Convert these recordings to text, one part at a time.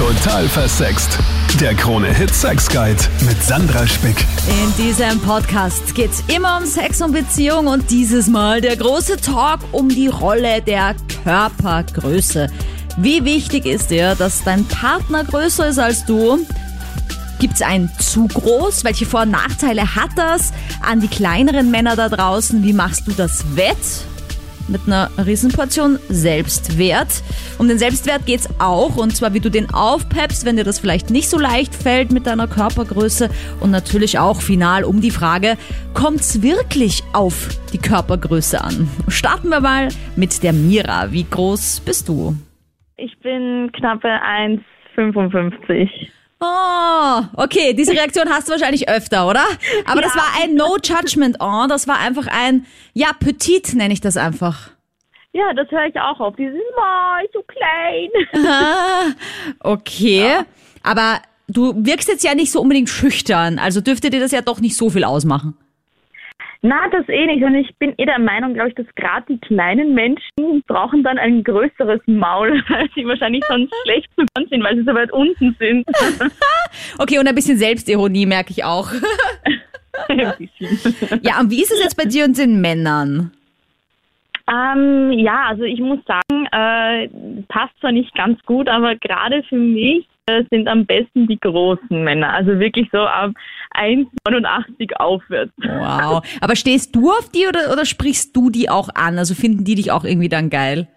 Total versext. Der Krone-Hit Sex Guide mit Sandra Spick. In diesem Podcast geht's immer um Sex und Beziehung und dieses Mal der große Talk um die Rolle der Körpergröße. Wie wichtig ist dir, dass dein Partner größer ist als du? Gibt's ein zu groß? Welche Vor- und Nachteile hat das? An die kleineren Männer da draußen, wie machst du das wett? Mit einer Riesenportion Selbstwert. Um den Selbstwert geht's auch und zwar wie du den aufpeppst, wenn dir das vielleicht nicht so leicht fällt mit deiner Körpergröße und natürlich auch final um die Frage, kommt's wirklich auf die Körpergröße an? Starten wir mal mit der Mira. Wie groß bist du? Ich bin knappe 1,55. Oh, okay, diese Reaktion hast du wahrscheinlich öfter, oder? Aber das Ja. war ein No Judgment Oh, das war einfach ein, ja, Petit nenne ich das einfach. Ja, das höre ich auch auf. Dieses Mal so klein. Ah, okay. Aber du wirkst jetzt ja nicht so unbedingt schüchtern, also dürfte dir das ja doch nicht so viel ausmachen. Na, das eh nicht. Und ich bin eh der Meinung, glaube ich, dass gerade die kleinen Menschen brauchen dann ein größeres Maul, weil sie wahrscheinlich sonst schlecht zu hören sind, weil sie so weit unten sind. Okay, und ein bisschen Selbstironie merke ich auch. Ja, und wie ist es jetzt bei dir und den Männern? Ähm, ja, also ich muss sagen, äh, passt zwar nicht ganz gut, aber gerade für mich sind am besten die großen Männer. Also wirklich so ab 1,89 aufwärts. Wow. Aber stehst du auf die oder, oder sprichst du die auch an? Also finden die dich auch irgendwie dann geil?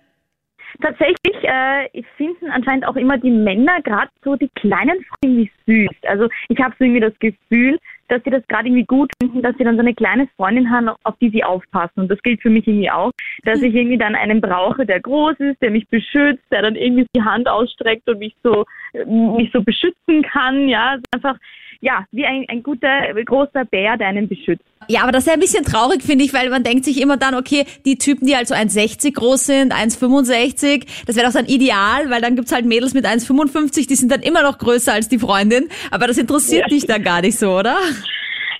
Tatsächlich äh, finden anscheinend auch immer die Männer gerade so die kleinen Frauen irgendwie süß. Also ich habe so irgendwie das Gefühl, dass sie das gerade irgendwie gut finden, dass sie dann so eine kleine Freundin haben, auf die sie aufpassen. Und das gilt für mich irgendwie auch, dass ich irgendwie dann einen brauche, der groß ist, der mich beschützt, der dann irgendwie die Hand ausstreckt und mich so mich so beschützen kann. Ja, also einfach ja wie ein, ein guter großer Bär, der einen beschützt. Ja, aber das ist ja ein bisschen traurig, finde ich, weil man denkt sich immer dann, okay, die Typen, die halt so 1,60 groß sind, 1,65, das wäre doch dann ideal, weil dann gibt's halt Mädels mit 1,55, die sind dann immer noch größer als die Freundin. Aber das interessiert Ja. dich dann gar nicht so, oder?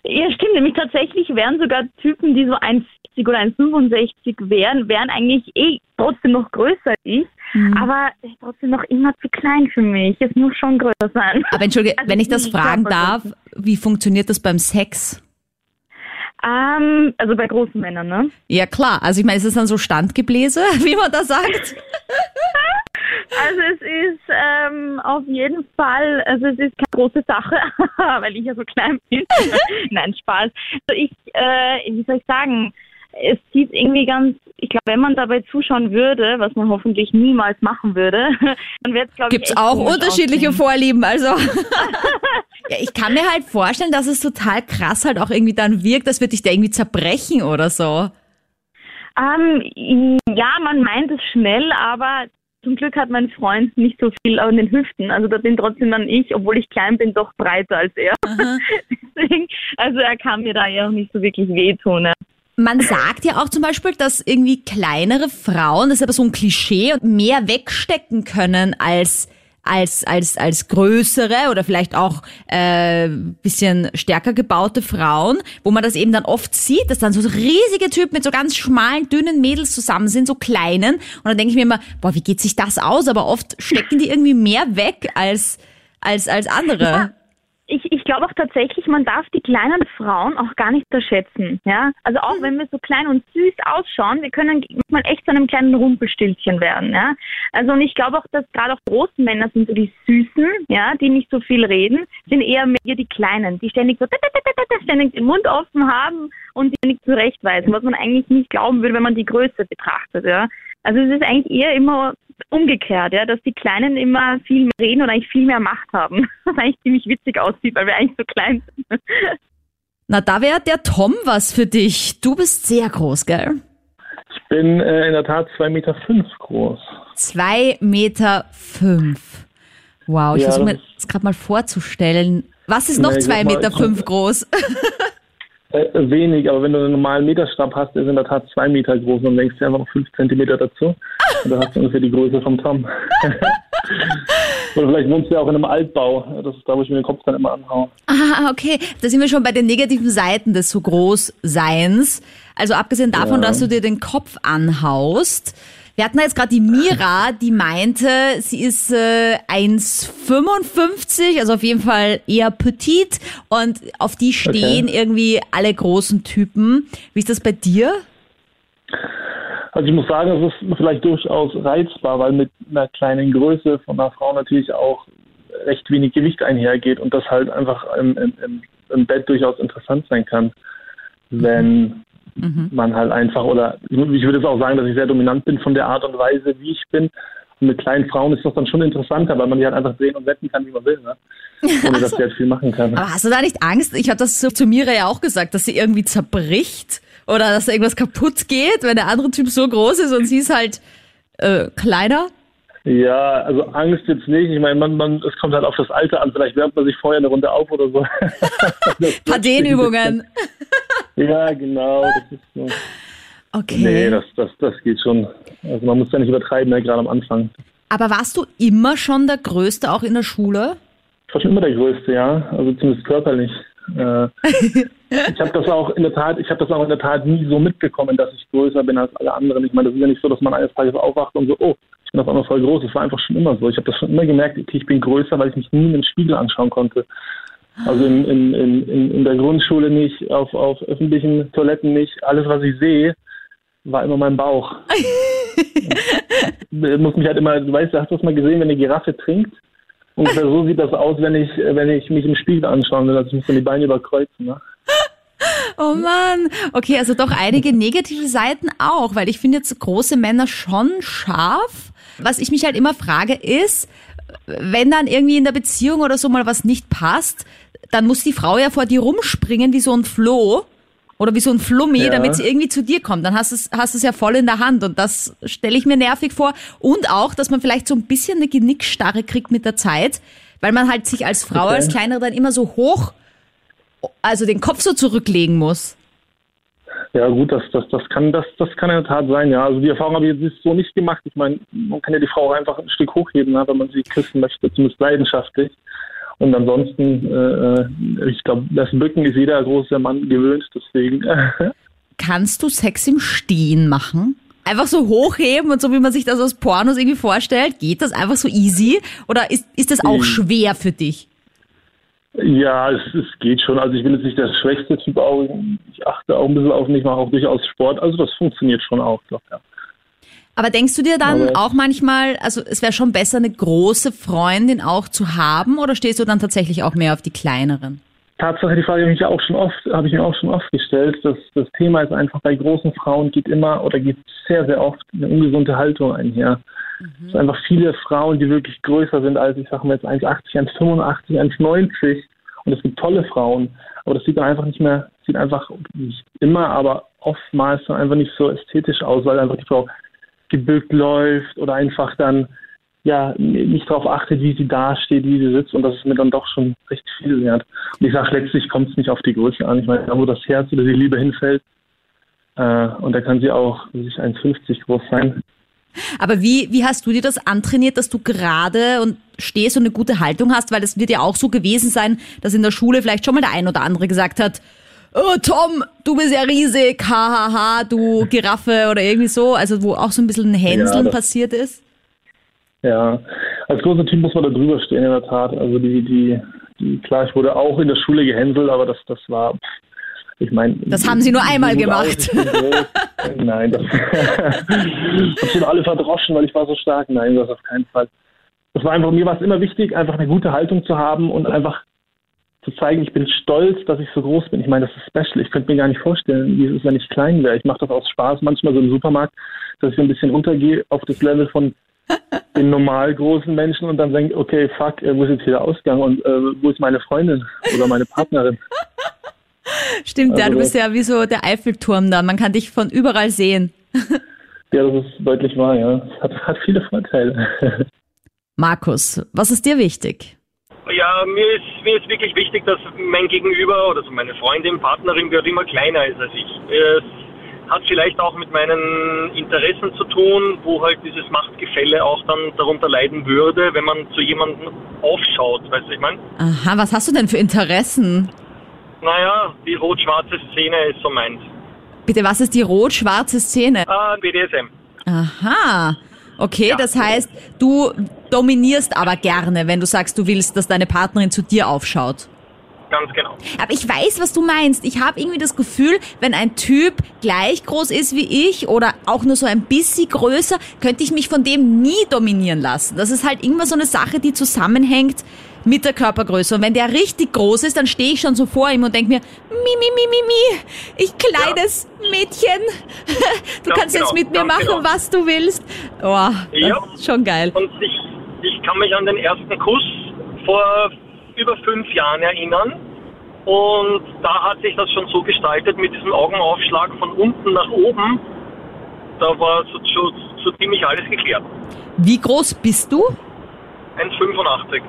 Ja, stimmt. Nämlich tatsächlich wären sogar Typen, die so 1,60 oder 1,65 wären, wären eigentlich eh trotzdem noch größer als ich. Aber trotzdem noch immer zu klein für mich. Es muss schon größer sein. Aber entschuldige, Also wenn ich das fragen darf, wie funktioniert das beim Sex? Ähm, also bei großen Männern, ne? Ja klar, also ich meine, ist es dann so Standgebläse, wie man da sagt? Also es ist ähm, auf jeden Fall, also es ist keine große Sache, weil ich ja so klein bin. Nein, Spaß. Also ich, äh, wie soll ich sagen, es sieht irgendwie ganz, ich glaube, wenn man dabei zuschauen würde, was man hoffentlich niemals machen würde, dann wäre es, glaube ich, Gibt's echt auch unterschiedliche aussehen. Vorlieben, also. ja, ich kann mir halt vorstellen, dass es total krass halt auch irgendwie dann wirkt, das wird dich da irgendwie zerbrechen oder so. Ähm, ja, man meint es schnell, aber zum Glück hat mein Freund nicht so viel an den Hüften. Also da bin trotzdem dann ich, obwohl ich klein bin, doch breiter als er. Deswegen, also er kann mir da ja auch nicht so wirklich wehtun. Ne? Man sagt ja auch zum Beispiel, dass irgendwie kleinere Frauen, das ist aber so ein Klischee, mehr wegstecken können als als als als größere oder vielleicht auch äh, bisschen stärker gebaute Frauen, wo man das eben dann oft sieht, dass dann so riesige Typen mit so ganz schmalen, dünnen Mädels zusammen sind, so kleinen. Und dann denke ich mir immer, boah, wie geht sich das aus? Aber oft stecken die irgendwie mehr weg als als als andere. Ich, ich glaube auch tatsächlich, man darf die kleinen Frauen auch gar nicht unterschätzen. Ja? Also auch wenn wir so klein und süß ausschauen, wir können manchmal echt zu einem kleinen Rumpelstilzchen werden. Ja? Also und ich glaube auch, dass gerade auch große Männer sind so die Süßen, ja, die nicht so viel reden, sind eher mehr die Kleinen, die ständig so ständig den Mund offen haben und die ständig zurechtweisen, was man eigentlich nicht glauben würde, wenn man die Größe betrachtet. Ja? Also es ist eigentlich eher immer umgekehrt, ja, dass die Kleinen immer viel mehr reden und eigentlich viel mehr Macht haben. Was eigentlich ziemlich witzig aussieht, weil wir eigentlich so klein sind. Na, da wäre der Tom was für dich. Du bist sehr groß, gell? Ich bin äh, in der Tat zwei Meter fünf groß. Zwei Meter fünf. Wow, ich Ja, versuche mir das gerade mal vorzustellen. Was ist noch Nee, zwei sag mal, Meter fünf groß? Äh, wenig, aber wenn du einen normalen Meterstab hast, der ist in der Tat zwei Meter groß und denkst du einfach noch fünf Zentimeter dazu. Und dann hast du ungefähr die Größe vom Tom. Oder vielleicht wohnst du ja auch in einem Altbau. Das ist da, wo ich mir den Kopf dann immer anhaue. Ah, okay. Da sind wir schon bei den negativen Seiten des so Großseins. Also abgesehen davon, Ja. dass du dir den Kopf anhaust, Wir hatten jetzt gerade die Mira, die meinte, sie ist äh, 1,55, also auf jeden Fall eher petit und auf die stehen okay. irgendwie alle großen Typen. Wie ist das bei dir? Also ich muss sagen, es ist vielleicht durchaus reizbar, weil mit einer kleinen Größe von einer Frau natürlich auch recht wenig Gewicht einhergeht und das halt einfach im, im, im Bett durchaus interessant sein kann, wenn mhm. man halt einfach, oder ich würde jetzt auch sagen, dass ich sehr dominant bin von der Art und Weise, wie ich bin. Und mit kleinen Frauen ist das dann schon interessanter, weil man die halt einfach drehen und wetten kann, wie man will, ne? ohne dass sie halt viel machen kann. Aber hast du da nicht Angst? Ich habe das so zu Mira ja auch gesagt, dass sie irgendwie zerbricht oder dass irgendwas kaputt geht, wenn der andere Typ so groß ist und sie ist halt äh, kleiner? Ja, also Angst jetzt nicht. Ich meine, man, man, es kommt halt auf das Alter an. Vielleicht wärmt man sich vorher eine Runde auf oder so. Paar Dehnübungen. ja, genau. So. Okay. Nee, das, das, das geht schon. Also man muss ja nicht übertreiben, ne, gerade am Anfang. Aber warst du immer schon der Größte auch in der Schule? Ich war schon immer der Größte, ja. Also zumindest körperlich. Äh, ich habe das auch in der Tat, ich habe das auch in der Tat nie so mitbekommen, dass ich größer bin als alle anderen. Ich meine, das ist ja nicht so, dass man eines Tages aufwacht und so, oh, ich bin auf einmal voll groß. Es war einfach schon immer so. Ich habe das schon immer gemerkt, okay, ich bin größer, weil ich mich nie in den Spiegel anschauen konnte. Also in, in, in, in der Grundschule nicht, auf, auf öffentlichen Toiletten nicht. Alles, was ich sehe, war immer mein Bauch. muss mich halt immer, du weißt, hast du das mal gesehen, wenn eine Giraffe trinkt? Ungefähr so sieht das aus, wenn ich, wenn ich mich im Spiegel anschaue will. Also ich muss dann die Beine überkreuzen. Ne? Oh Mann. Okay, also doch einige negative Seiten auch, weil ich finde jetzt große Männer schon scharf. Was ich mich halt immer frage ist, wenn dann irgendwie in der Beziehung oder so mal was nicht passt, dann muss die Frau ja vor dir rumspringen wie so ein Floh oder wie so ein Flummi, ja. damit sie irgendwie zu dir kommt. Dann hast du es hast es ja voll in der Hand und das stelle ich mir nervig vor. Und auch, dass man vielleicht so ein bisschen eine Genickstarre kriegt mit der Zeit, weil man halt sich als Frau, okay. als Kleinere dann immer so hoch, also den Kopf so zurücklegen muss. Ja gut, das, das, das kann das, das kann in der Tat sein, ja. Also die Erfahrung habe ich jetzt so nicht gemacht. Ich meine, man kann ja die Frau auch einfach ein Stück hochheben, wenn man sie küssen möchte, zumindest leidenschaftlich. Und ansonsten, äh, ich glaube, das Bücken ist jeder große Mann gewöhnt, deswegen. Kannst du Sex im Stehen machen? Einfach so hochheben und so, wie man sich das aus Pornos irgendwie vorstellt? Geht das einfach so easy? Oder ist, ist das auch schwer für dich? Ja, es, es geht schon. Also ich bin jetzt nicht der schwächste Typ auch. Ich achte auch ein bisschen auf mich, ich mache auch durchaus Sport. Also das funktioniert schon auch, doch, ja. Aber denkst du dir dann Aber auch manchmal, also es wäre schon besser, eine große Freundin auch zu haben oder stehst du dann tatsächlich auch mehr auf die kleineren? Tatsache, die Frage habe ich ja auch schon oft, habe ich mir auch schon oft gestellt. Das, das Thema ist einfach, bei großen Frauen geht immer oder geht sehr, sehr oft eine ungesunde Haltung einher. Mhm. Es sind einfach viele Frauen, die wirklich größer sind als, ich sage mal jetzt 1,80, 1,85, 1,90. Und es gibt tolle Frauen, aber das sieht dann einfach nicht mehr, sieht einfach nicht immer, aber oftmals dann einfach nicht so ästhetisch aus, weil einfach die Frau gebückt läuft oder einfach dann ja nicht darauf achtet, wie sie dasteht, wie sie sitzt und das ist mir dann doch schon recht viel wert. Und ich sage, letztlich kommt es nicht auf die Größe an. Ich meine, da wo das Herz oder die Liebe hinfällt, äh, und da kann sie auch sich 1,50 groß sein. Aber wie, wie hast du dir das antrainiert, dass du gerade und stehst und eine gute Haltung hast? Weil es wird ja auch so gewesen sein, dass in der Schule vielleicht schon mal der ein oder andere gesagt hat, oh Tom, du bist ja riesig, hahaha, du Giraffe oder irgendwie so, also wo auch so ein bisschen ein Hänseln ja, passiert ist? Ja, als großer Team muss man da drüber stehen in der Tat. Also die, die, die, klar, ich wurde auch in der Schule gehänselt, aber das, das war, ich meine. Das haben Sie nur einmal gemacht. Nein, das habe schon alle verdroschen, weil ich war so stark. Nein, das auf keinen Fall. Das war einfach, mir war es immer wichtig, einfach eine gute Haltung zu haben und einfach zu zeigen, ich bin stolz, dass ich so groß bin. Ich meine, das ist special. Ich könnte mir gar nicht vorstellen, wie es ist, wenn ich klein wäre. Ich mache das aus Spaß manchmal so im Supermarkt, dass ich ein bisschen runtergehe auf das Level von den normal großen Menschen und dann denke, okay, fuck, wo ist jetzt hier der Ausgang und äh, wo ist meine Freundin oder meine Partnerin? Stimmt, also, ja, du bist ja wie so der Eiffelturm da. Man kann dich von überall sehen. ja, das ist deutlich wahr, ja. Hat, hat viele Vorteile. Markus, was ist dir wichtig? Ja, mir ist, mir ist wirklich wichtig, dass mein Gegenüber oder so meine Freundin, Partnerin, wer auch immer kleiner ist als ich. Es hat vielleicht auch mit meinen Interessen zu tun, wo halt dieses Machtgefälle auch dann darunter leiden würde, wenn man zu jemandem aufschaut, weißt du, ich meine? Aha, was hast du denn für Interessen? Naja, die rot-schwarze Szene ist so meins. Bitte, was ist die rot-schwarze Szene? Ah, BDSM. Aha. Okay, Ja. das heißt, du dominierst aber gerne, wenn du sagst, du willst, dass deine Partnerin zu dir aufschaut. Ganz genau. Aber ich weiß, was du meinst. Ich habe irgendwie das Gefühl, wenn ein Typ gleich groß ist wie ich oder auch nur so ein bisschen größer, könnte ich mich von dem nie dominieren lassen. Das ist halt immer so eine Sache, die zusammenhängt mit der Körpergröße. Und wenn der richtig groß ist, dann stehe ich schon so vor ihm und denke mir, mi, mi, mi, mi, mi, ich kleines Mädchen, du Ganz kannst jetzt genau, mit mir machen, genau. was du willst. Oh, Ja. schon geil. Und ich kann mich an den ersten Kuss vor über fünf Jahren erinnern. Und da hat sich das schon so gestaltet mit diesem Augenaufschlag von unten nach oben. Da war so, so, so ziemlich alles geklärt. Wie groß bist du? 1,85.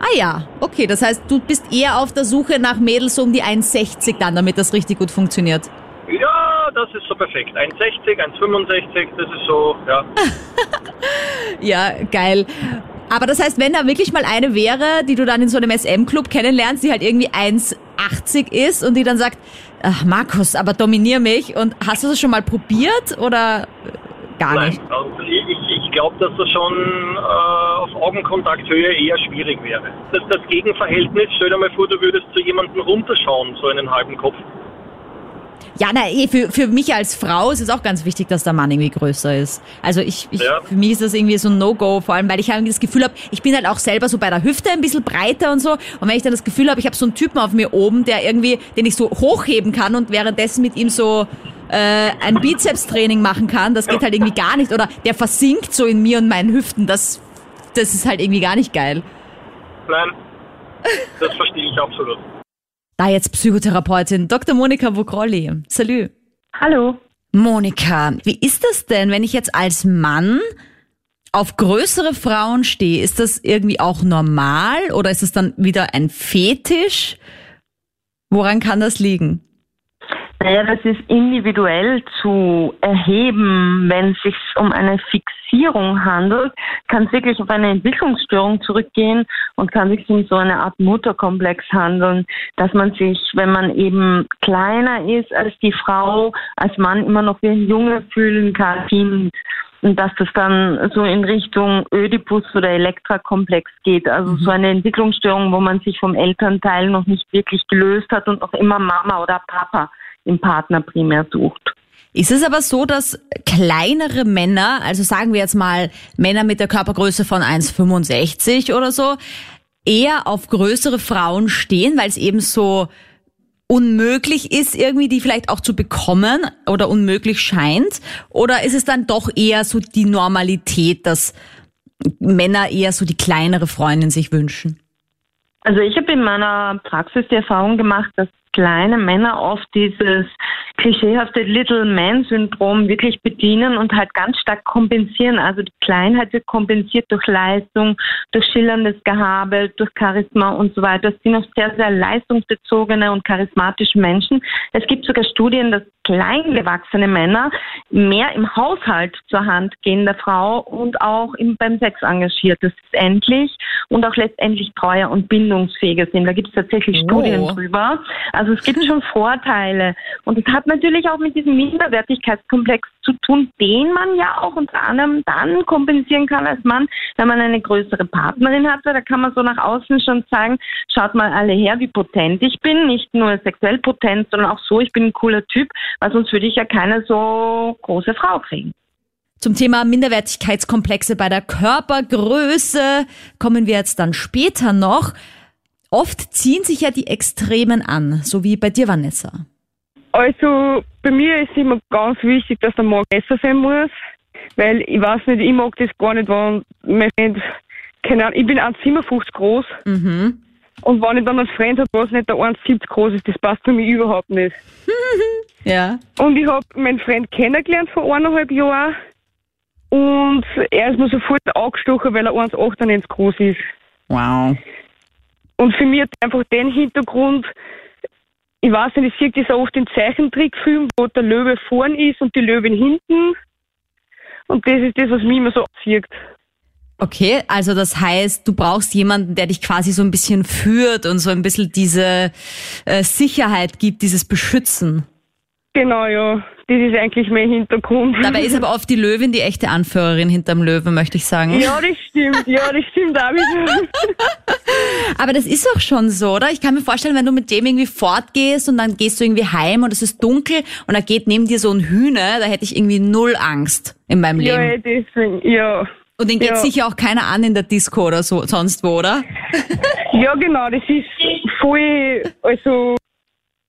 Ah ja, okay, das heißt, du bist eher auf der Suche nach Mädels um die 1,60 dann, damit das richtig gut funktioniert. Ja, das ist so perfekt. 1,60, 1,65, das ist so, ja. Ja, geil. Aber das heißt, wenn da wirklich mal eine wäre, die du dann in so einem SM-Club kennenlernst, die halt irgendwie 1,80 ist und die dann sagt, ach Markus, aber dominier mich und hast du das schon mal probiert oder äh, gar Nein, nicht? also ich, ich, ich glaube, dass das schon äh, auf Augenkontakthöhe eher schwierig wäre. Das, das Gegenverhältnis, stell dir mal vor, du würdest zu jemandem runterschauen, so einen halben Kopf. Ja, na, eh, für, für mich als Frau ist es auch ganz wichtig, dass der Mann irgendwie größer ist. Also ich, ich Ja. für mich ist das irgendwie so ein No-Go, vor allem, weil ich irgendwie das Gefühl habe, ich bin halt auch selber so bei der Hüfte ein bisschen breiter und so. Und wenn ich dann das Gefühl habe, ich habe so einen Typen auf mir oben, der irgendwie, den ich so hochheben kann und währenddessen mit ihm so äh, ein Bizeps-Training machen kann, das geht halt irgendwie gar nicht. Oder der versinkt so in mir und meinen Hüften, das, das ist halt irgendwie gar nicht geil. Nein, das verstehe ich absolut. Da jetzt Psychotherapeutin Dr. Monika Vogrolli. Salü. Hallo. Monika, wie ist das denn, wenn ich jetzt als Mann auf größere Frauen stehe? Ist das irgendwie auch normal oder ist es dann wieder ein Fetisch? Woran kann das liegen? Naja, das ist individuell zu erheben. Wenn es sich um eine Fixierung handelt, kann es wirklich auf eine Entwicklungsstörung zurückgehen und kann sich um so eine Art Mutterkomplex handeln, dass man sich, wenn man eben kleiner ist als die Frau, als Mann immer noch wie ein Junge fühlen kann, Kind. Und dass das dann so in Richtung Ödipus oder Elektra-Komplex geht. Also so eine Entwicklungsstörung, wo man sich vom Elternteil noch nicht wirklich gelöst hat und noch immer Mama oder Papa im Partner primär sucht. Ist es aber so, dass kleinere Männer, also sagen wir jetzt mal Männer mit der Körpergröße von 1,65 oder so, eher auf größere Frauen stehen, weil es eben so unmöglich ist, irgendwie die vielleicht auch zu bekommen oder unmöglich scheint? Oder ist es dann doch eher so die Normalität, dass Männer eher so die kleinere Freundin sich wünschen? Also ich habe in meiner Praxis die Erfahrung gemacht, dass kleine Männer oft dieses klischeehafte Little Man-Syndrom wirklich bedienen und halt ganz stark kompensieren. Also die Kleinheit wird kompensiert durch Leistung, durch schillerndes Gehabe, durch Charisma und so weiter. Das sind auch sehr, sehr leistungsbezogene und charismatische Menschen. Es gibt sogar Studien, dass kleingewachsene Männer mehr im Haushalt zur Hand gehen der Frau und auch im, beim Sex engagiert ist endlich und auch letztendlich treuer und bindungsfähiger sind. Da gibt es tatsächlich Oh. Studien drüber. Also es gibt schon Vorteile. Und es hat natürlich auch mit diesem Minderwertigkeitskomplex zu tun, den man ja auch unter anderem dann kompensieren kann als Mann, wenn man eine größere Partnerin hat. Da kann man so nach außen schon sagen, schaut mal alle her, wie potent ich bin. Nicht nur sexuell potent, sondern auch so, ich bin ein cooler Typ, weil sonst würde ich ja keine so große Frau kriegen. Zum Thema Minderwertigkeitskomplexe bei der Körpergröße kommen wir jetzt dann später noch. Oft ziehen sich ja die Extremen an, so wie bei dir, Vanessa. Also bei mir ist immer ganz wichtig, dass der Magen besser sein muss, weil ich weiß nicht, ich mag das gar nicht, wenn mein Freund, keine Ahnung, ich bin 1,57 groß Mhm. und wenn ich dann einen Freund habe, was nicht der 1,70 groß ist, das passt für mich überhaupt nicht. Ja. Und ich habe meinen Freund kennengelernt vor eineinhalb Jahren und er ist mir sofort angestochen, weil er 1,98 groß ist. Wow. Und für mich hat einfach den Hintergrund, ich weiß nicht, ich sehe das auch oft in Zeichentrickfilmen, wo der Löwe vorn ist und die Löwin hinten. Und das ist das, was mich immer so anzieht. Okay, also das heißt, du brauchst jemanden, der dich quasi so ein bisschen führt und so ein bisschen diese äh, Sicherheit gibt, dieses Beschützen. Genau, ja. Das ist eigentlich mein Hintergrund. Dabei ist aber oft die Löwin die echte Anführerin hinterm Löwen, möchte ich sagen. ja, das stimmt, ja, das stimmt auch wieder. Aber das ist auch schon so, oder? Ich kann mir vorstellen, wenn du mit dem irgendwie fortgehst und dann gehst du irgendwie heim und es ist dunkel und da geht neben dir so ein Hühner, da hätte ich irgendwie null Angst in meinem Ja, Leben. eh, deswegen, ja. Und den geht ja. sicher auch keiner an in der Disco oder so, sonst wo, oder? Ja, genau, das ist voll, also,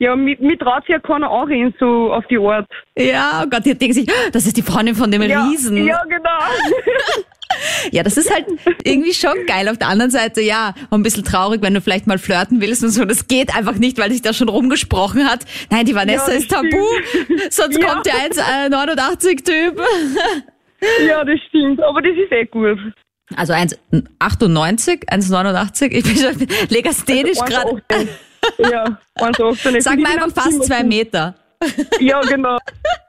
ja, mit, mit traut sich ja keiner anreden, so auf die Art. Ja, oh Gott, die denken sich, "Ah, das ist die Freundin von dem Ja, Riesen. ja, genau. Ja, das ist halt irgendwie schon geil. Auf der anderen Seite, ja, ein bisschen traurig, wenn du vielleicht mal flirten willst und so. Das geht einfach nicht, weil sich da schon rumgesprochen hat. Nein, die Vanessa Ja, ist tabu. Sonst Ja. kommt der 1,89-Typ. ja, das stimmt, aber das ist eh gut. Also 1,98, 1,89. Ich bin schon legasthenisch gerade. 1,18. Ja, 1,18. Sag mal einfach fast zwei Meter. Ja, genau.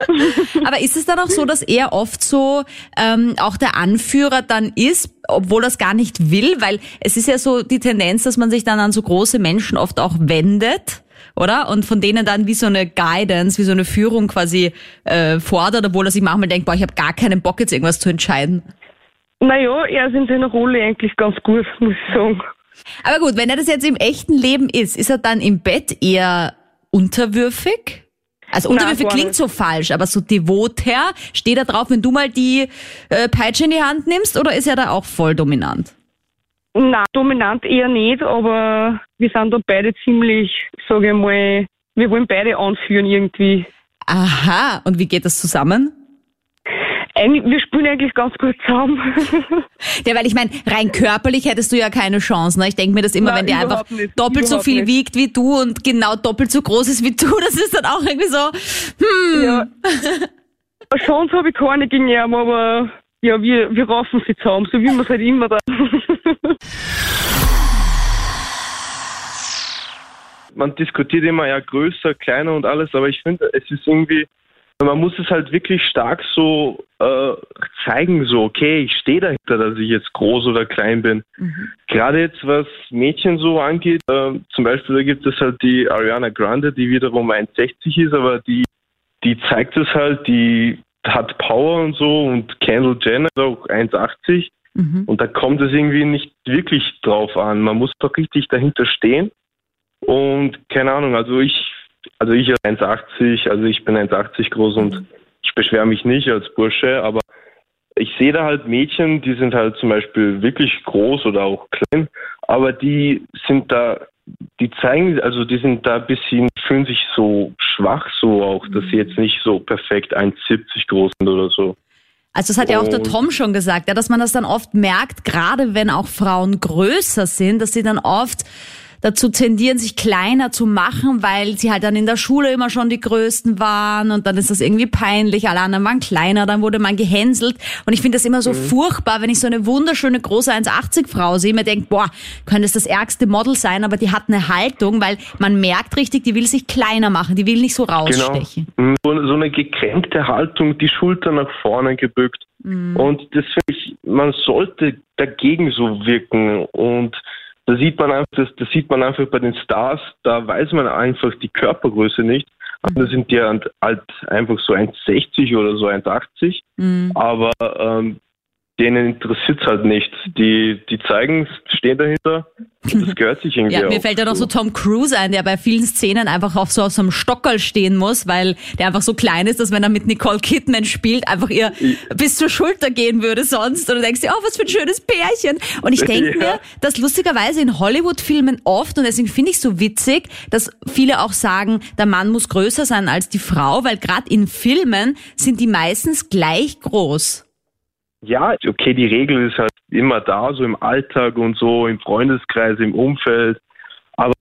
Aber ist es dann auch so, dass er oft so ähm, auch der Anführer dann ist, obwohl das gar nicht will? Weil es ist ja so die Tendenz, dass man sich dann an so große Menschen oft auch wendet. Oder? Und von denen dann wie so eine Guidance, wie so eine Führung quasi äh, fordert, obwohl er sich manchmal denkt, boah, ich habe gar keinen Bock, jetzt irgendwas zu entscheiden. Naja, er ist in seiner Rolle eigentlich ganz gut, muss ich sagen. Aber gut, wenn er das jetzt im echten Leben ist, ist er dann im Bett eher unterwürfig? Also Nein, unterwürfig gar klingt so falsch, aber so devot her, steht er drauf, wenn du mal die äh, Peitsche in die Hand nimmst oder ist er da auch voll dominant? Nein, dominant eher nicht, aber wir sind da beide ziemlich, sage ich mal, wir wollen beide anführen irgendwie. Aha, und wie geht das zusammen? Eigentlich, wir spielen eigentlich ganz gut zusammen. Ja, weil ich meine, rein körperlich hättest du ja keine Chance. Ne? Ich denke mir das immer, Nein, wenn der einfach nicht, doppelt so viel nicht. wiegt wie du und genau doppelt so groß ist wie du, das ist dann auch irgendwie so, hm, ja. Eine Chance habe ich keine gegen ihn, aber ja, wir, wir raffen sie zusammen, so wie wir es halt immer da. man diskutiert immer ja größer, kleiner und alles, aber ich finde, es ist irgendwie, man muss es halt wirklich stark so äh, zeigen, so, okay, ich stehe dahinter, dass ich jetzt groß oder klein bin. Gerade jetzt, was Mädchen so angeht, äh, zum Beispiel, da gibt es halt die Ariana Grande, die wiederum 1,60 ist, aber die, die zeigt es halt, die hat Power und so und Kendall Jenner ist auch 1,80 und da kommt es irgendwie nicht wirklich drauf an. Man muss doch richtig dahinter stehen. Und keine Ahnung, also ich, also ich als 1,80, also ich bin 1,80 groß und ich beschwere mich nicht als Bursche, aber ich sehe da halt Mädchen, die sind halt zum Beispiel wirklich groß oder auch klein, aber die sind da, die zeigen, also die sind da ein bisschen, fühlen sich so schwach so auch, dass sie jetzt nicht so perfekt 1,70 groß sind oder so. Also das hat ja auch der Tom schon gesagt, ja, dass man das dann oft merkt, gerade wenn auch Frauen größer sind, dass sie dann oft dazu tendieren, sich kleiner zu machen, weil sie halt dann in der Schule immer schon die Größten waren und dann ist das irgendwie peinlich, alle anderen waren kleiner, dann wurde man gehänselt und ich finde das immer so Mhm. furchtbar, wenn ich so eine wunderschöne große 1,80 Frau sehe, mir denkt, boah, könnte es das ärgste Model sein, aber die hat eine Haltung, weil man merkt richtig, die will sich kleiner machen, die will nicht so rausstechen. Genau. So, so eine gekränkte Haltung, die Schulter nach vorne gebückt. Und das finde ich, man sollte dagegen so wirken. Und da sieht man einfach, das, das sieht man einfach bei den Stars, da weiß man einfach die Körpergröße nicht. Und da sind die halt halt einfach so 1,60 oder so 1,80. Aber ähm, denen interessiert es halt nicht. Die, die zeigen, stehen dahinter. Das gehört sich irgendwie Ja, mir fällt ja noch so Tom Cruise ein, der bei vielen Szenen einfach auf so auf so einem Stockerl stehen muss, weil der einfach so klein ist, dass wenn er mit Nicole Kidman spielt, einfach ihr bis zur Schulter gehen würde sonst. Und du denkst dir, oh, was für ein schönes Pärchen. Und ich denke Ja. mir, dass lustigerweise in Hollywood-Filmen oft, und deswegen finde ich so witzig, dass viele auch sagen, der Mann muss größer sein als die Frau, weil gerade in Filmen sind die meistens gleich groß. Ja, okay, die Regel ist halt immer da, so im Alltag und so, im Freundeskreis, im Umfeld. Aber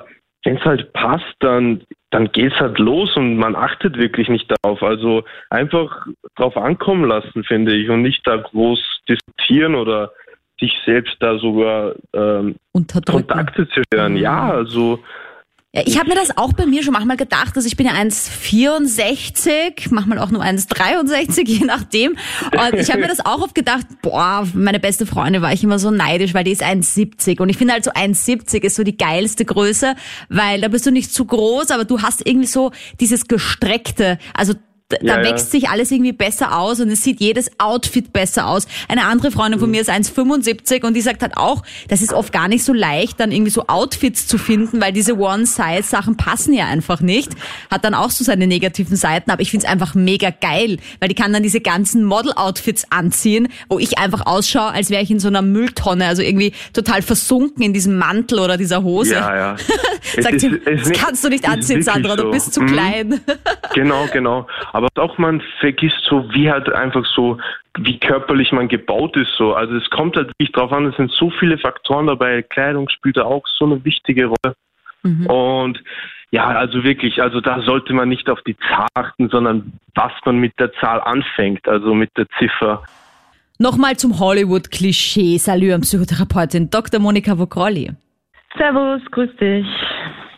wenn es halt passt, dann, dann geht's halt los und man achtet wirklich nicht darauf. Also einfach drauf ankommen lassen, finde ich, und nicht da groß diskutieren oder sich selbst da sogar ähm. Kontakte zerstören. Ja, also Ja, ich habe mir das auch bei mir schon manchmal gedacht, dass ich bin ja 1,64, manchmal auch nur 1,63, je nachdem. Und ich habe mir das auch oft gedacht, boah, meine beste Freundin war ich immer so neidisch, weil die ist 1,70. Und ich finde halt so 1,70 ist so die geilste Größe, weil da bist du nicht zu groß, aber du hast irgendwie so dieses gestreckte, also da Ja, ja. wächst sich alles irgendwie besser aus und es sieht jedes Outfit besser aus. Eine andere Freundin Mhm. von mir ist 1,75 und die sagt halt auch, das ist oft gar nicht so leicht, dann irgendwie so Outfits zu finden, weil diese One-Size-Sachen passen ja einfach nicht. Hat dann auch so seine negativen Seiten, aber ich find's einfach mega geil, weil die kann dann diese ganzen Model-Outfits anziehen, wo ich einfach ausschaue, als wäre ich in so einer Mülltonne, also irgendwie total versunken in diesem Mantel oder dieser Hose. Ja, ja. Es Sagt ist- sie, es das kannst du nicht es anziehen, Sandra, du so. bist zu Mhm. klein. Genau, genau. Aber auch man vergisst so, wie halt einfach so, wie körperlich man gebaut ist. So. Also es kommt halt wirklich drauf an, es sind so viele Faktoren dabei. Kleidung spielt da auch so eine wichtige Rolle. Und ja, also wirklich, also da sollte man nicht auf die Zahl achten, sondern was man mit der Zahl anfängt, also mit der Ziffer. Nochmal zum Hollywood-Klischee. Salü an Psychotherapeutin Dr. Monika Vogrolli. Servus, grüß dich.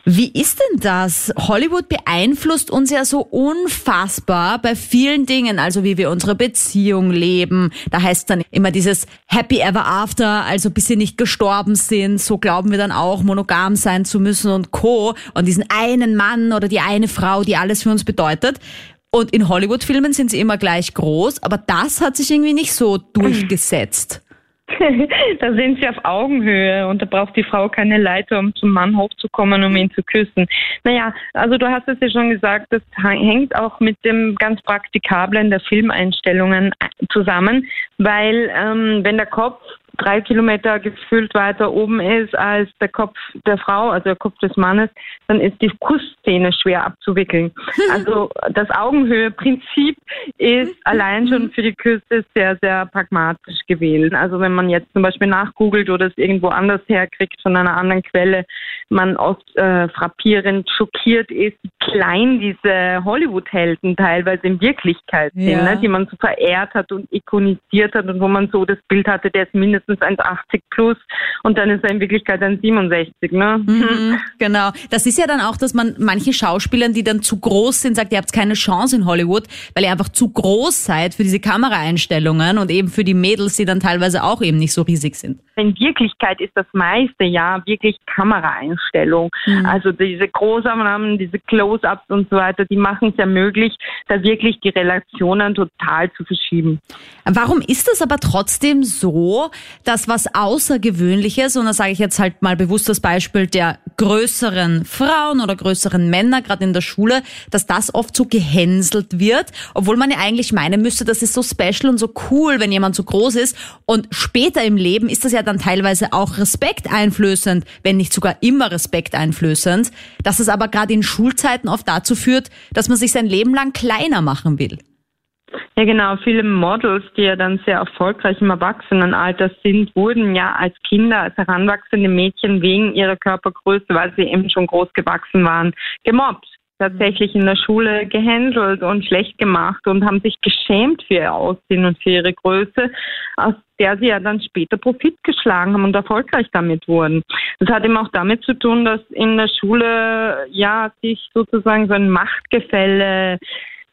Wie ist denn das? Hollywood beeinflusst uns ja so unfassbar bei vielen Dingen, also wie wir unsere Beziehung leben. Da heißt dann immer dieses Happy Ever After, also bis sie nicht gestorben sind, so glauben wir dann auch, monogam sein zu müssen und co. Und diesen einen Mann oder die eine Frau, die alles für uns bedeutet. Und in Hollywood-Filmen sind sie immer gleich groß, aber das hat sich irgendwie nicht so durchgesetzt. da sind sie auf Augenhöhe und da braucht die Frau keine Leiter, um zum Mann hochzukommen, um ihn zu küssen. Naja, also du hast es ja schon gesagt, das hängt auch mit dem ganz Praktikablen der Filmeinstellungen zusammen, weil ähm, wenn der Kopf drei Kilometer gefühlt weiter oben ist als der Kopf der Frau, also der Kopf des Mannes, dann ist die Kussszene schwer abzuwickeln. Also das Augenhöhe-Prinzip ist allein schon für die Küste sehr, sehr pragmatisch gewählt. Also wenn man jetzt zum Beispiel nachgoogelt oder es irgendwo anders herkriegt von einer anderen Quelle, man oft äh, frappierend schockiert ist, wie klein diese Hollywood-Helden teilweise in Wirklichkeit sind, Ja. ne, die man so verehrt hat und ikonisiert hat und wo man so das Bild hatte, der ist mindestens 1,80 plus und dann ist er in Wirklichkeit 1,67. Ne? Mhm, genau. Das ist ja dann auch, dass man manchen Schauspielern, die dann zu groß sind, sagt, ihr habt keine Chance in Hollywood, weil ihr einfach zu groß seid für diese Kameraeinstellungen und eben für die Mädels, die dann teilweise auch eben nicht so riesig sind. In Wirklichkeit ist das meiste ja wirklich Kameraeinstellung. Also diese Großaufnahmen, diese Close-ups und so weiter, die machen es ja möglich, da wirklich die Relationen total zu verschieben. Warum ist es aber trotzdem so, dass was Außergewöhnliches, und da sage ich jetzt halt mal bewusst das Beispiel der größeren Frauen oder größeren Männer, gerade in der Schule, dass das oft so gehänselt wird, obwohl man ja eigentlich meinen müsste, das ist so special und so cool, wenn jemand so groß ist. Und später im Leben ist das ja dann teilweise auch respekteinflößend, wenn nicht sogar immer respekteinflößend, dass es aber gerade in Schulzeiten oft dazu führt, dass man sich sein Leben lang kleiner machen will. Ja, genau. Viele Models, die ja dann sehr erfolgreich im Erwachsenenalter sind, wurden ja als Kinder, als heranwachsende Mädchen wegen ihrer Körpergröße, weil sie eben schon groß gewachsen waren, gemobbt. Tatsächlich in der Schule gehänselt und schlecht gemacht und haben sich geschämt für ihr Aussehen und für ihre Größe, aus der sie ja dann später Profit geschlagen haben und erfolgreich damit wurden. Das hat eben auch damit zu tun, dass in der Schule ja sich sozusagen so ein Machtgefälle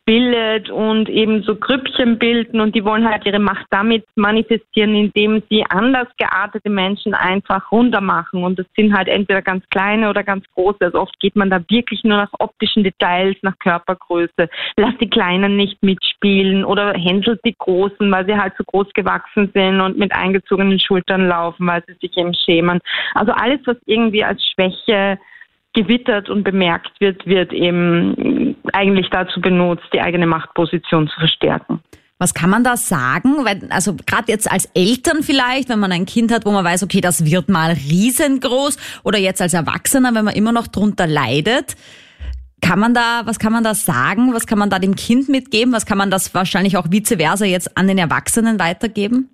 bildet und eben so Grüppchen bilden und die wollen halt ihre Macht damit manifestieren, indem sie anders geartete Menschen einfach runtermachen und das sind halt entweder ganz kleine oder ganz große. Also oft geht man da wirklich nur nach optischen Details, nach Körpergröße. Lass die Kleinen nicht mitspielen oder hänselt die Großen, weil sie halt so groß gewachsen sind und mit eingezogenen Schultern laufen, weil sie sich eben schämen. Also alles, was irgendwie als Schwäche gewittert und bemerkt wird, wird eben eigentlich dazu benutzt, die eigene Machtposition zu verstärken. Was kann man da sagen? Weil, also gerade jetzt als Eltern vielleicht, wenn man ein Kind hat, wo man weiß, okay, das wird mal riesengroß, oder jetzt als Erwachsener, wenn man immer noch drunter leidet. Kann man da, was kann man da sagen? Was kann man da dem Kind mitgeben? Was kann man das wahrscheinlich auch vice versa jetzt an den Erwachsenen weitergeben?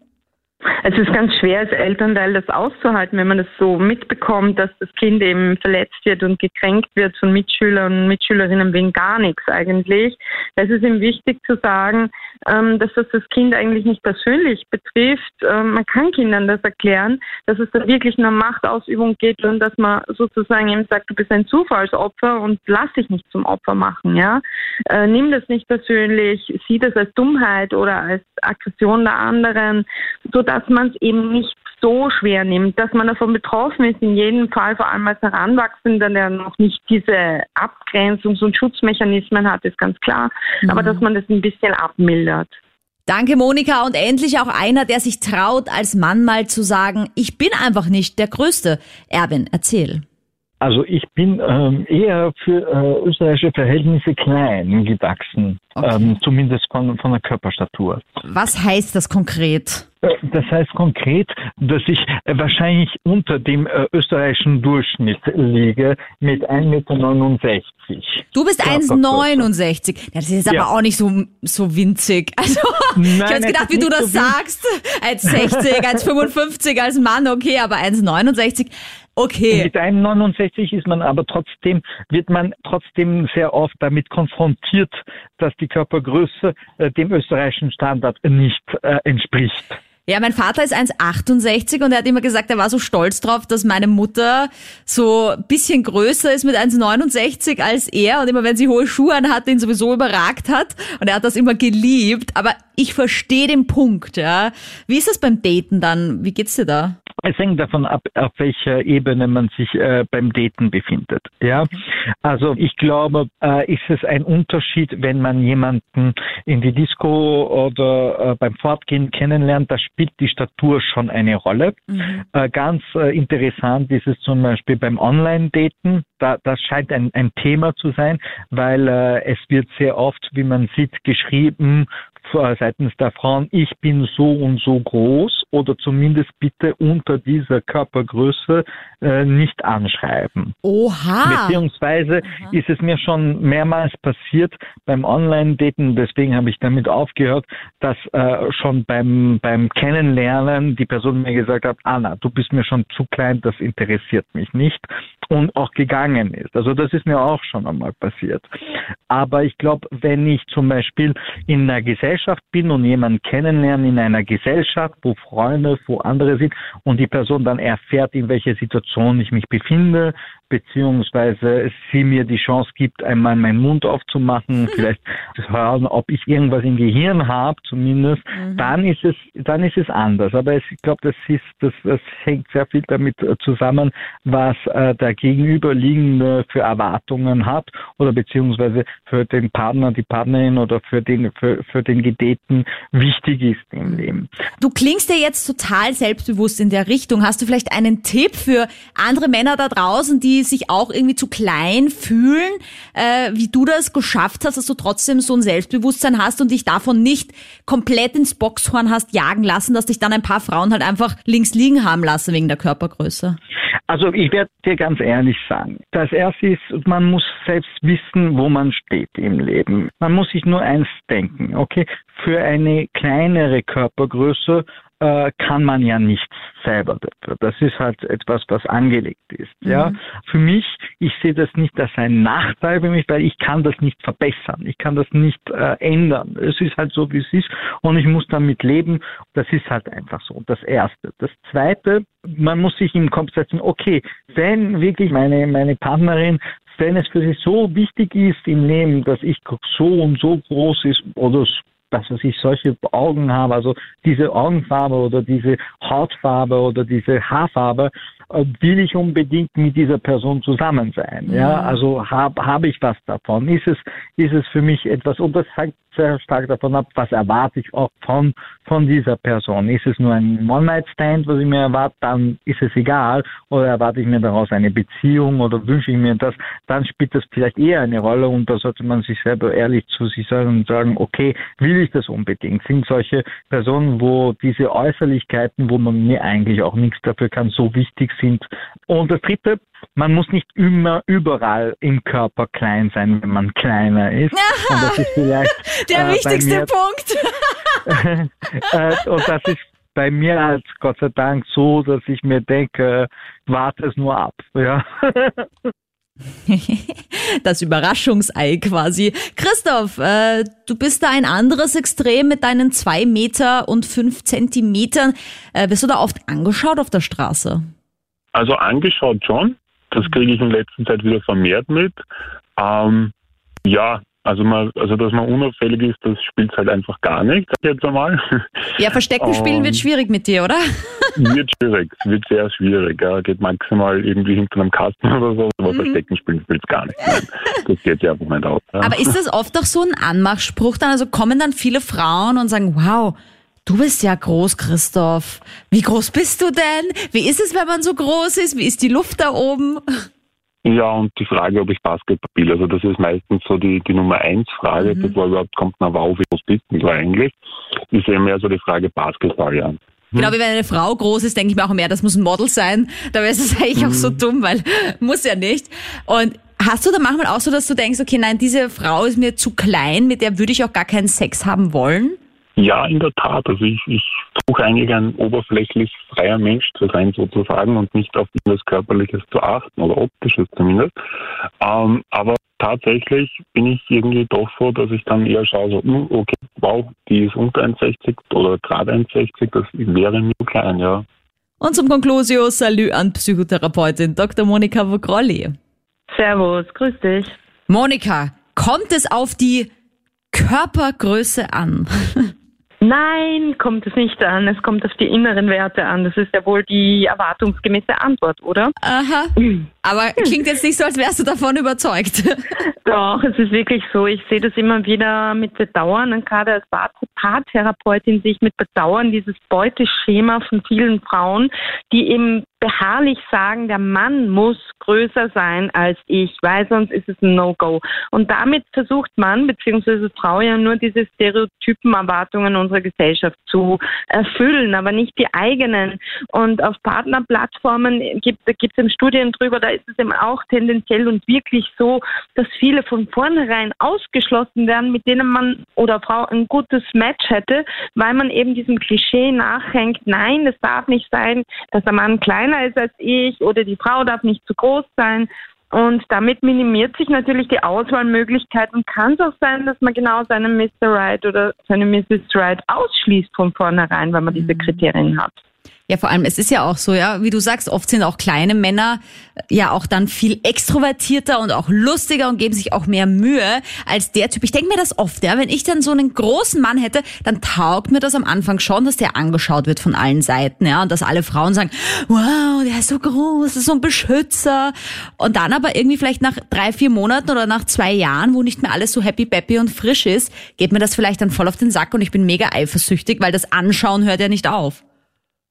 Es ist ganz schwer als Elternteil das auszuhalten, wenn man das so mitbekommt, dass das Kind eben verletzt wird und gekränkt wird von Mitschülern und Mitschülerinnen wegen gar nichts eigentlich. Es ist ihm wichtig zu sagen, ähm, dass das das Kind eigentlich nicht persönlich betrifft. Ähm, man kann Kindern das erklären, dass es da wirklich nur Machtausübung geht und dass man sozusagen eben sagt, du bist ein Zufallsopfer und lass dich nicht zum Opfer machen. Ja, äh, nimm das nicht persönlich, sieh das als Dummheit oder als Aggression der anderen, so dass man es eben nicht so schwer nimmt, dass man davon betroffen ist, in jedem Fall, vor allem als Heranwachsender, der noch nicht diese Abgrenzungs- und Schutzmechanismen hat, ist ganz klar, mhm. aber dass man das ein bisschen abmildert. Danke, Monika. Und endlich auch einer, der sich traut, als Mann mal zu sagen, ich bin einfach nicht der Größte. Erwin, erzähl. Also ich bin ähm, eher für äh, österreichische Verhältnisse klein gewachsen, okay. ähm, zumindest von, von der Körperstatur. Was heißt das konkret? Äh, das heißt konkret, dass ich wahrscheinlich unter dem äh, österreichischen Durchschnitt liege mit 1,69 Meter. Du bist 1,69. Das ist ja. aber auch nicht so, so winzig. Also, Nein, ich habe jetzt gedacht, wie du das so sagst. 1,60, 1,55 als Mann, okay, aber 1,69. Okay. Mit 1,69 ist man aber trotzdem, wird man trotzdem sehr oft damit konfrontiert, dass die Körpergröße äh, dem österreichischen Standard nicht äh, entspricht. Ja, mein Vater ist 1,68 und er hat immer gesagt, er war so stolz drauf, dass meine Mutter so bisschen größer ist mit 1,69 als er und immer wenn sie hohe Schuhe anhat, ihn sowieso überragt hat und er hat das immer geliebt. Aber ich verstehe den Punkt, ja. Wie ist das beim Daten dann? Wie geht's dir da? Es hängt davon ab, auf welcher Ebene man sich äh, beim Daten befindet. Ja, also ich glaube, äh, ist es ein Unterschied, wenn man jemanden in die Disco oder äh, beim Fortgehen kennenlernt, da spielt die Statur schon eine Rolle. Mhm. Äh, ganz äh, interessant ist es zum Beispiel beim Online-Daten. Da, das scheint ein, ein Thema zu sein, weil äh, es wird sehr oft, wie man sieht, geschrieben seitens der Frauen, ich bin so und so groß oder zumindest bitte unter dieser Körpergröße äh, nicht anschreiben. Oha! Beziehungsweise Aha. ist es mir schon mehrmals passiert beim Online-Daten, deswegen habe ich damit aufgehört, dass äh, schon beim, beim Kennenlernen die Person mir gesagt hat, Anna, du bist mir schon zu klein, das interessiert mich nicht und auch gegangen ist. Also das ist mir auch schon einmal passiert. Aber ich glaube, wenn ich zum Beispiel in einer Gesellschaft bin und jemanden kennenlerne in einer Gesellschaft, wo Freunde, wo andere sind und die Person dann erfährt, in welcher Situation ich mich befinde, beziehungsweise sie mir die Chance gibt, einmal meinen Mund aufzumachen, vielleicht zu hören, ob ich irgendwas im Gehirn habe, zumindest, mhm. dann ist es, dann ist es anders. Aber es, ich glaube, das ist, das, das hängt sehr viel damit äh, zusammen, was äh, der Gegenüberliegende für Erwartungen hat oder beziehungsweise für den Partner, die Partnerin oder für den, für, für den Gedäten wichtig ist im Leben. Du klingst ja jetzt total selbstbewusst in der Richtung. Hast du vielleicht einen Tipp für andere Männer da draußen, die sich auch irgendwie zu klein fühlen, äh, wie du das geschafft hast, dass du trotzdem so ein Selbstbewusstsein hast und dich davon nicht komplett ins Boxhorn hast jagen lassen, dass dich dann ein paar Frauen halt einfach links liegen haben lassen wegen der Körpergröße? Also ich werde dir ganz ehrlich sagen. Das erste ist, man muss selbst wissen, wo man steht im Leben. Man muss sich nur eins denken, okay? Für eine kleinere Körpergröße äh, kann man ja nichts selber dafür. Das ist halt etwas, was angelegt ist. Mhm. Ja, für mich, ich sehe das nicht als ein Nachteil für mich, weil ich kann das nicht verbessern. Ich kann das nicht äh, ändern. Es ist halt so, wie es ist, und ich muss damit leben. Das ist halt einfach so. Das Erste. Das Zweite, man muss sich im Kopf setzen. Okay, wenn wirklich meine meine Partnerin wenn es für sie so wichtig ist im Leben, dass ich so und so groß ist oder dass ich solche Augen habe, also diese Augenfarbe oder diese Hautfarbe oder diese Haarfarbe, äh, will ich unbedingt mit dieser Person zusammen sein. Ja, also habe hab ich was davon? Ist es, ist es für mich etwas, und das hängt sehr stark davon ab, was erwarte ich auch von, von dieser Person. Ist es nur ein One-Night-Stand, was ich mir erwarte, dann ist es egal. Oder erwarte ich mir daraus eine Beziehung oder wünsche ich mir das, dann spielt das vielleicht eher eine Rolle und da sollte man sich selber ehrlich zu sich sagen und sagen, okay, will ich das unbedingt? Sind solche Personen, wo diese Äußerlichkeiten, wo man mir eigentlich auch nichts dafür kann, so wichtig sind. Und das dritte, man muss nicht immer überall im Körper klein sein, wenn man kleiner ist. Und das ist vielleicht der äh, wichtigste mir, Punkt. äh, und das ist bei mir halt Gott sei Dank so, dass ich mir denke, warte es nur ab. Ja. Das Überraschungsei quasi. Christoph, äh, du bist da ein anderes Extrem mit deinen zwei Meter und fünf Zentimetern. Äh, bist du da oft angeschaut auf der Straße? Also angeschaut schon. Das kriege ich in letzter Zeit wieder vermehrt mit. Ähm, ja, Also man, also dass man unauffällig ist, das spielt halt einfach gar nicht, jetzt einmal. Ja, Verstecken spielen wird schwierig mit dir, oder? Wird schwierig, wird sehr schwierig. Ja. Geht maximal irgendwie hinter einem Kasten oder so, aber mhm. Verstecken spielen spielt gar nicht. Nein, das geht ja einfach nicht aus. Ja. Aber ist das oft auch so ein Anmachspruch dann? Also kommen dann viele Frauen und sagen, wow, Du bist ja groß, Christoph. Wie groß bist du denn? Wie ist es, wenn man so groß ist? Wie ist die Luft da oben? Ja, und die Frage, ob ich Basketball spiele. Also das ist meistens so die, die Nummer eins Frage, mhm. bevor überhaupt kommt, na wow, wie groß bist du eigentlich? Ist eher mehr so die Frage Basketball, ja. Genau wie wenn eine Frau groß ist, denke ich mir auch mehr, das muss ein Model sein. Da wäre es eigentlich mhm. auch so mhm. dumm, weil muss ja nicht. Und hast du da manchmal auch so, dass du denkst, okay, nein, diese Frau ist mir zu klein, mit der würde ich auch gar keinen Sex haben wollen? Ja, in der Tat. Also ich, ich versuche eigentlich ein oberflächlich freier Mensch zu sein sozusagen und nicht auf irgendwas Körperliches zu achten oder Optisches zumindest. Ähm, aber tatsächlich bin ich irgendwie doch so, dass ich dann eher schaue, so, hm, okay, wow, die ist unter 1,60 oder gerade 1,60, das wäre mir klein, ja. Und zum Conclusio, Salü an Psychotherapeutin Dr. Monika Vogrolli. Servus, grüß dich. Monika, kommt es auf die Körpergröße an? Nein, kommt es nicht an. Es kommt auf die inneren Werte an. Das ist ja wohl die erwartungsgemäße Antwort, oder? Aha. Aber klingt jetzt nicht so, als wärst du davon überzeugt. Doch, es ist wirklich so. Ich sehe das immer wieder mit Bedauern und gerade als Paartherapeutin sehe ich mit Bedauern dieses Beuteschema von vielen Frauen, die eben beharrlich sagen, der Mann muss größer sein als ich, weil sonst ist es ein No-Go. Und damit versucht man, beziehungsweise Frau ja nur diese Stereotypen-Erwartungen unserer Gesellschaft zu erfüllen, aber nicht die eigenen. Und auf Partnerplattformen gibt es Studien drüber, da ist es eben auch tendenziell und wirklich so, dass viele von vornherein ausgeschlossen werden, mit denen man oder Frau ein gutes Match hätte, weil man eben diesem Klischee nachhängt, nein, es darf nicht sein, dass der Mann klein kleiner ist als ich oder die Frau darf nicht zu groß sein. Und damit minimiert sich natürlich die Auswahlmöglichkeit und kann es auch sein, dass man genau seinen Mr. Right oder seine Mrs. Right ausschließt von vornherein, weil man diese mhm. Kriterien hat. Ja, vor allem, es ist ja auch so, ja, wie du sagst, oft sind auch kleine Männer äh, ja auch dann viel extrovertierter und auch lustiger und geben sich auch mehr Mühe als der Typ. Ich denke mir das oft, ja, wenn ich dann so einen großen Mann hätte, dann taugt mir das am Anfang schon, dass der angeschaut wird von allen Seiten, ja, und dass alle Frauen sagen, wow, der ist so groß, ist so ein Beschützer. Und dann aber irgendwie vielleicht nach drei, vier Monaten oder nach zwei Jahren, wo nicht mehr alles so happy, peppy und frisch ist, geht mir das vielleicht dann voll auf den Sack und ich bin mega eifersüchtig, weil das Anschauen hört ja nicht auf.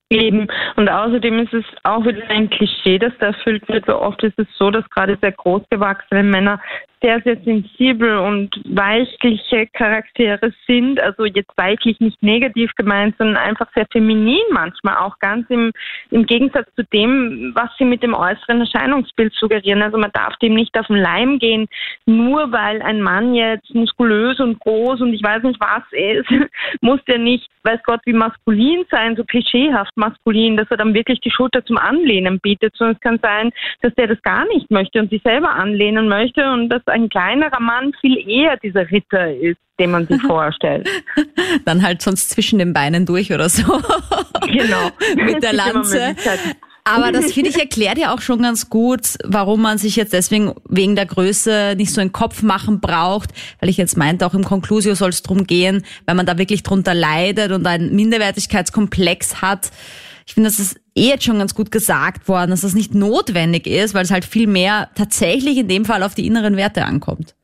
Eben. Und außerdem ist es auch wieder ein Klischee, das da erfüllt wird, weil oft ist es so, dass gerade sehr großgewachsene Männer sehr, sehr sensibel und weichliche Charaktere sind. Also jetzt weichlich nicht negativ gemeint, sondern einfach sehr feminin manchmal auch ganz im, im Gegensatz zu dem, was sie mit dem äußeren Erscheinungsbild suggerieren. Also man darf dem nicht auf den Leim gehen, nur weil ein Mann jetzt muskulös und groß und ich weiß nicht was ist, muss der nicht, weiß Gott, wie maskulin sein, so klischeehaft maskulin, dass er dann wirklich die Schulter zum Anlehnen bietet, sondern es kann sein, dass der das gar nicht möchte und sich selber anlehnen möchte und dass ein kleinerer Mann viel eher dieser Ritter ist, den man sich vorstellt. Dann halt sonst zwischen den Beinen durch oder so. Genau. Mit der Lanze. Aber das finde ich erklärt ja auch schon ganz gut, warum man sich jetzt deswegen wegen der Größe nicht so einen Kopf machen braucht, weil ich jetzt meinte, auch im Conclusio soll es drum gehen, wenn man da wirklich drunter leidet und einen Minderwertigkeitskomplex hat. Ich finde, das ist eh jetzt schon ganz gut gesagt worden, dass das nicht notwendig ist, weil es halt viel mehr tatsächlich in dem Fall auf die inneren Werte ankommt.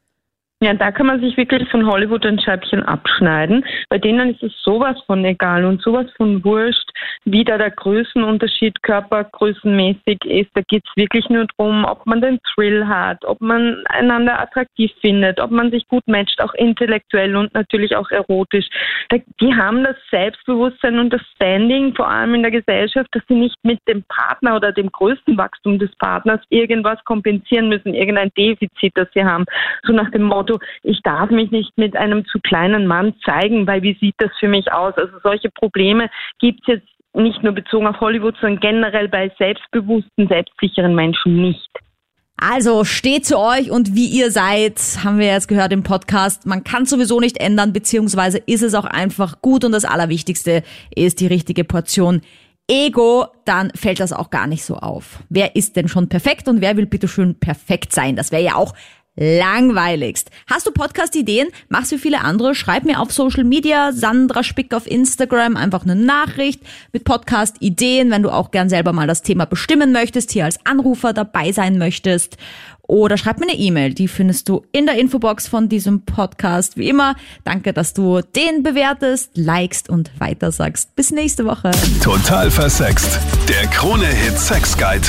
Ja, da kann man sich wirklich von Hollywood ein Scheibchen abschneiden. Bei denen ist es sowas von egal und sowas von wurscht, wie da der Größenunterschied körpergrößenmäßig ist. Da geht es wirklich nur darum, ob man den Thrill hat, ob man einander attraktiv findet, ob man sich gut matcht, auch intellektuell und natürlich auch erotisch. Da, die haben das Selbstbewusstsein und das Standing, vor allem in der Gesellschaft, dass sie nicht mit dem Partner oder dem größten Wachstum des Partners irgendwas kompensieren müssen, irgendein Defizit, das sie haben. So nach dem Motto, Motto, ich darf mich nicht mit einem zu kleinen Mann zeigen, weil wie sieht das für mich aus? Also solche Probleme gibt es jetzt nicht nur bezogen auf Hollywood, sondern generell bei selbstbewussten, selbstsicheren Menschen nicht. Also steht zu euch und wie ihr seid, haben wir jetzt gehört im Podcast. Man kann sowieso nicht ändern, beziehungsweise ist es auch einfach gut und das Allerwichtigste ist die richtige Portion Ego, dann fällt das auch gar nicht so auf. Wer ist denn schon perfekt und wer will bitte schön perfekt sein? Das wäre ja auch langweiligst. Hast du Podcast-Ideen? Mach's wie viele andere. Schreib mir auf Social Media, Sandra Spick auf Instagram, einfach eine Nachricht mit Podcast-Ideen, wenn du auch gern selber mal das Thema bestimmen möchtest, hier als Anrufer dabei sein möchtest. Oder schreib mir eine E-Mail, die findest du in der Infobox von diesem Podcast. Wie immer, danke, dass du den bewertest, likest und weitersagst. Bis nächste Woche. Total versext. Der Krone-Hit Sex Guide.